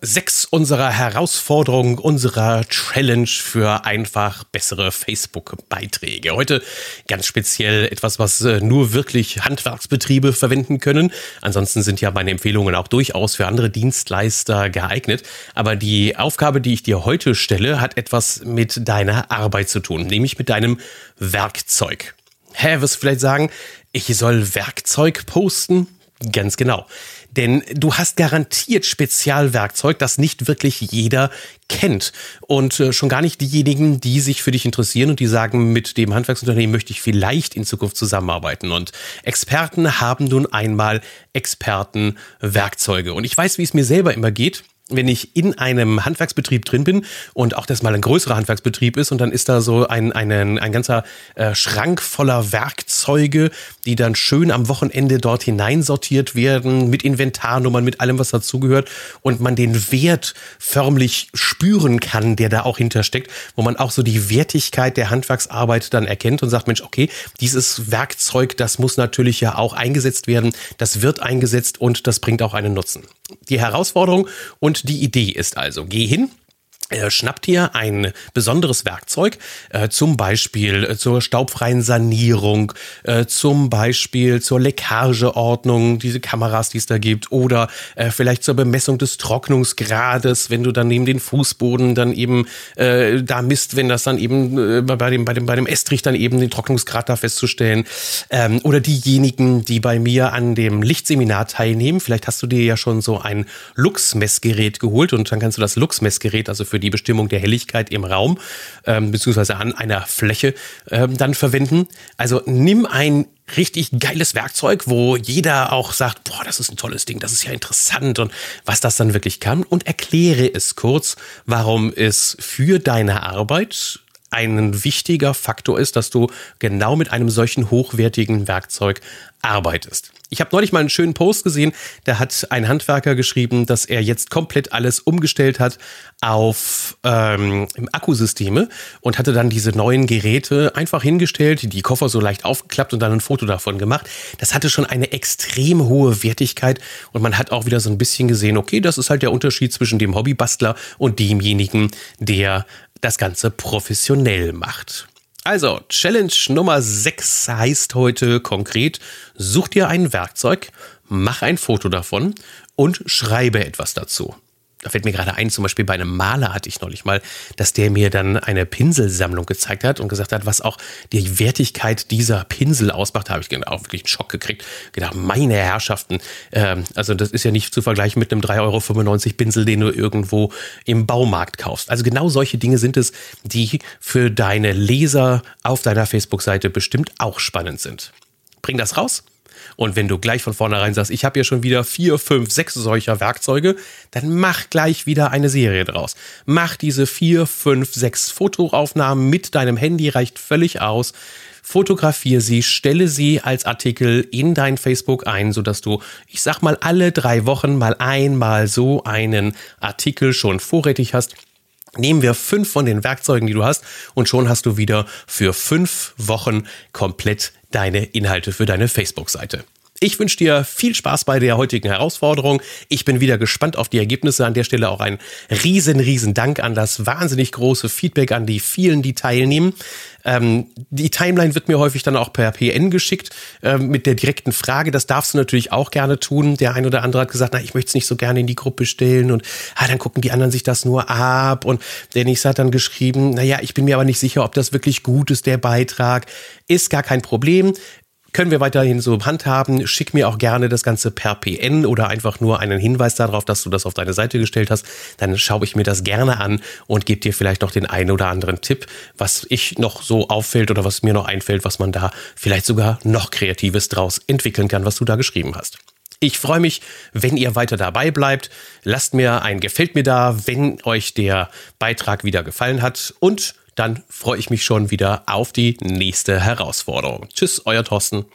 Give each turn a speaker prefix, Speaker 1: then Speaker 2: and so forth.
Speaker 1: sechs unserer Herausforderungen, unserer Challenge für einfach bessere Facebook-Beiträge. Heute ganz speziell etwas, was äh, nur wirklich Handwerksbetriebe verwenden können. Ansonsten sind ja meine Empfehlungen auch durchaus für andere Dienstleister geeignet. Aber die Aufgabe, die ich dir heute stelle, hat etwas mit deiner Arbeit zu tun, nämlich mit deinem Werkzeug. Hä, wirst du vielleicht sagen, ich soll Werkzeug posten? Ganz genau. Denn du hast garantiert Spezialwerkzeug, das nicht wirklich jeder kennt. Und äh, schon gar nicht diejenigen, die sich für dich interessieren und die sagen, mit dem Handwerksunternehmen möchte ich vielleicht in Zukunft zusammenarbeiten. Und Experten haben nun einmal Expertenwerkzeuge. Und ich weiß, wie es mir selber immer geht wenn ich in einem Handwerksbetrieb drin bin und auch das mal ein größerer Handwerksbetrieb ist und dann ist da so ein, ein, ein ganzer äh, Schrank voller Werkzeuge, die dann schön am Wochenende dort hineinsortiert werden, mit Inventarnummern, mit allem, was dazugehört und man den Wert förmlich spüren kann, der da auch hintersteckt, wo man auch so die Wertigkeit der Handwerksarbeit dann erkennt und sagt, Mensch, okay, dieses Werkzeug, das muss natürlich ja auch eingesetzt werden, das wird eingesetzt und das bringt auch einen Nutzen. Die Herausforderung und die Idee ist also, geh hin, äh, schnappt dir ein besonderes Werkzeug, äh, zum Beispiel äh, zur staubfreien Sanierung, äh, zum Beispiel zur Leckageordnung, diese Kameras, die es da gibt, oder vielleicht zur Bemessung des Trocknungsgrades, wenn du dann neben den Fußboden dann eben da misst, wenn das dann eben bei dem bei dem bei dem Estrich dann eben den Trocknungsgrad da festzustellen, ähm, oder diejenigen, die bei mir an dem Lichtseminar teilnehmen, vielleicht hast du dir ja schon so ein Lux-Messgerät geholt und dann kannst du das Lux-Messgerät also für für die Bestimmung der Helligkeit im Raum ähm, beziehungsweise an einer Fläche ähm, dann verwenden. Also nimm ein richtig geiles Werkzeug, wo jeder auch sagt, boah, das ist ein tolles Ding, das ist ja interessant und was das dann wirklich kann und erkläre es kurz, warum es für deine Arbeit ein wichtiger Faktor ist, dass du genau mit einem solchen hochwertigen Werkzeug arbeitest. Ich habe neulich mal einen schönen Post gesehen, da hat ein Handwerker geschrieben, dass er jetzt komplett alles umgestellt hat auf ähm, Akkusysteme und hatte dann diese neuen Geräte einfach hingestellt, die Koffer so leicht aufgeklappt und dann ein Foto davon gemacht. Das hatte schon eine extrem hohe Wertigkeit und man hat auch wieder so ein bisschen gesehen, okay, das ist halt der Unterschied zwischen dem Hobbybastler und demjenigen, der das Ganze professionell macht. Also, Challenge Nummer 6 heißt heute konkret, such dir ein Werkzeug, mach ein Foto davon und schreibe etwas dazu da fällt mir gerade ein, zum Beispiel bei einem Maler hatte ich neulich mal, dass der mir dann eine Pinselsammlung gezeigt hat und gesagt hat, was auch die Wertigkeit dieser Pinsel ausmacht, da habe ich auch wirklich einen Schock gekriegt. Gedacht, meine Herrschaften, ähm, also das ist ja nicht zu vergleichen mit einem 3,95 Euro Pinsel, den du irgendwo im Baumarkt kaufst. Also genau solche Dinge sind es, die für deine Leser auf deiner Facebook-Seite bestimmt auch spannend sind. Bring das raus und wenn du gleich von vornherein sagst, ich habe ja schon wieder vier, fünf, sechs solcher Werkzeuge, dann mach gleich wieder eine Serie draus. Mach diese vier, fünf, sechs Fotoaufnahmen mit deinem Handy, reicht völlig aus. Fotografiere sie, stelle sie als Artikel in dein Facebook ein, sodass du, ich sag mal, alle drei Wochen mal einmal so einen Artikel schon vorrätig hast. Nehmen wir fünf von den Werkzeugen, die du hast, und schon hast du wieder für fünf Wochen komplett deine Inhalte für deine Facebook-Seite. Ich wünsche dir viel Spaß bei der heutigen Herausforderung. Ich bin wieder gespannt auf die Ergebnisse. An der Stelle auch ein riesen, riesen Dank an das wahnsinnig große Feedback an die vielen, die teilnehmen. Ähm, die Timeline wird mir häufig dann auch per PN geschickt ähm, mit der direkten Frage. Das darfst du natürlich auch gerne tun. Der ein oder andere hat gesagt, na, ich möchte es nicht so gerne in die Gruppe stellen und ah, dann gucken die anderen sich das nur ab. Und der nächste hat dann geschrieben, naja, ich bin mir aber nicht sicher, ob das wirklich gut ist, der Beitrag. Ist gar kein Problem können wir weiterhin so handhaben. Schick mir auch gerne das Ganze per PN oder einfach nur einen Hinweis darauf, dass du das auf deine Seite gestellt hast. Dann schaue ich mir das gerne an und gebe dir vielleicht noch den einen oder anderen Tipp, was ich noch so auffällt oder was mir noch einfällt, was man da vielleicht sogar noch Kreatives draus entwickeln kann, was du da geschrieben hast. Ich freue mich, wenn ihr weiter dabei bleibt. Lasst mir ein Gefällt mir da, wenn euch der Beitrag wieder gefallen hat und dann freue ich mich schon wieder auf die nächste Herausforderung. Tschüss, euer Thorsten.